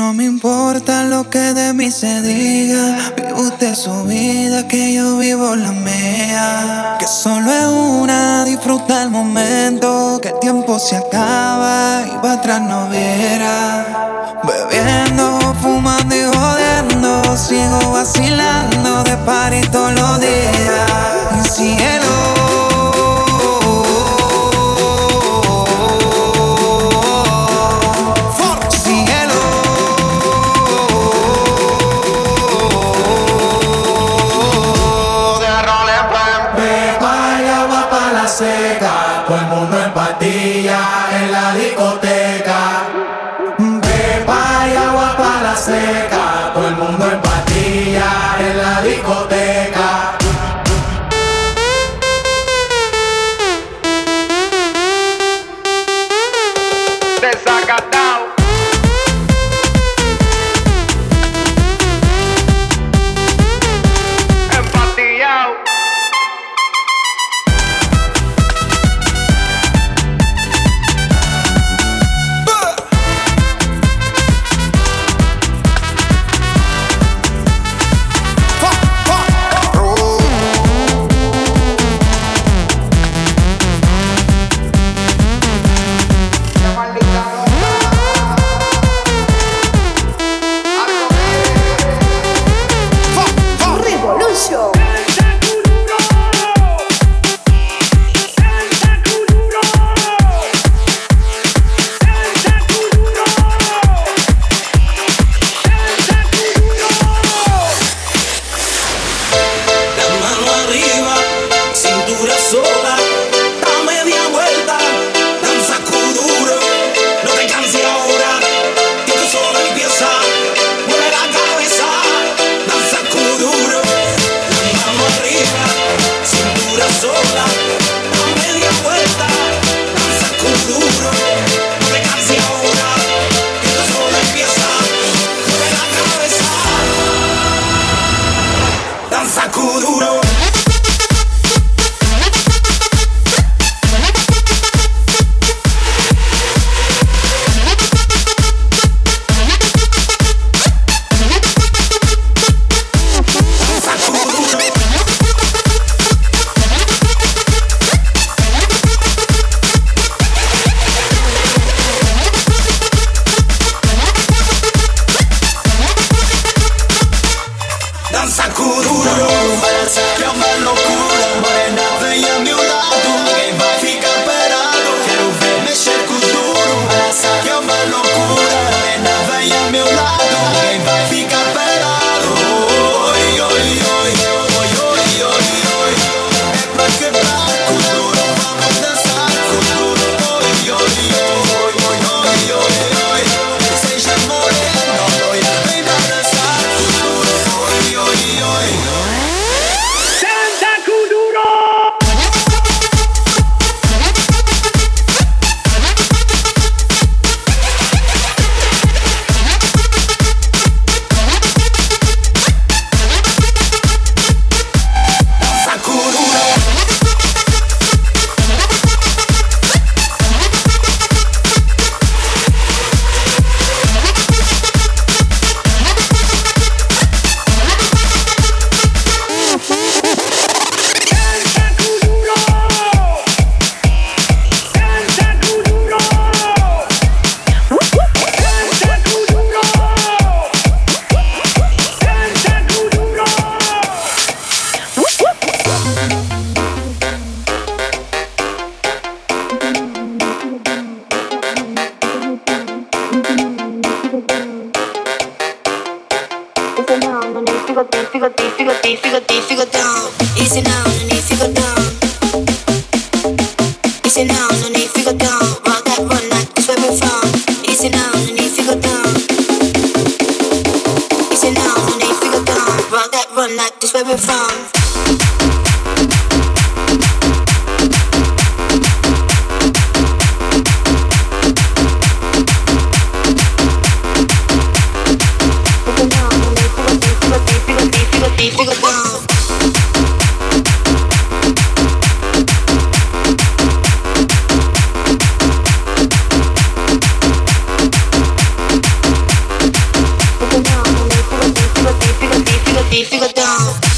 no me importa lo que de mí se diga. Vive usted su vida, que yo vivo la mía. Que solo es una, disfruta el momento. Que el tiempo se acaba y va atrás no viera. Bebiendo, fumando y jodiendo. Sigo vacilando de par Bumba. who, who down, easy now, and if you go down. If you go down.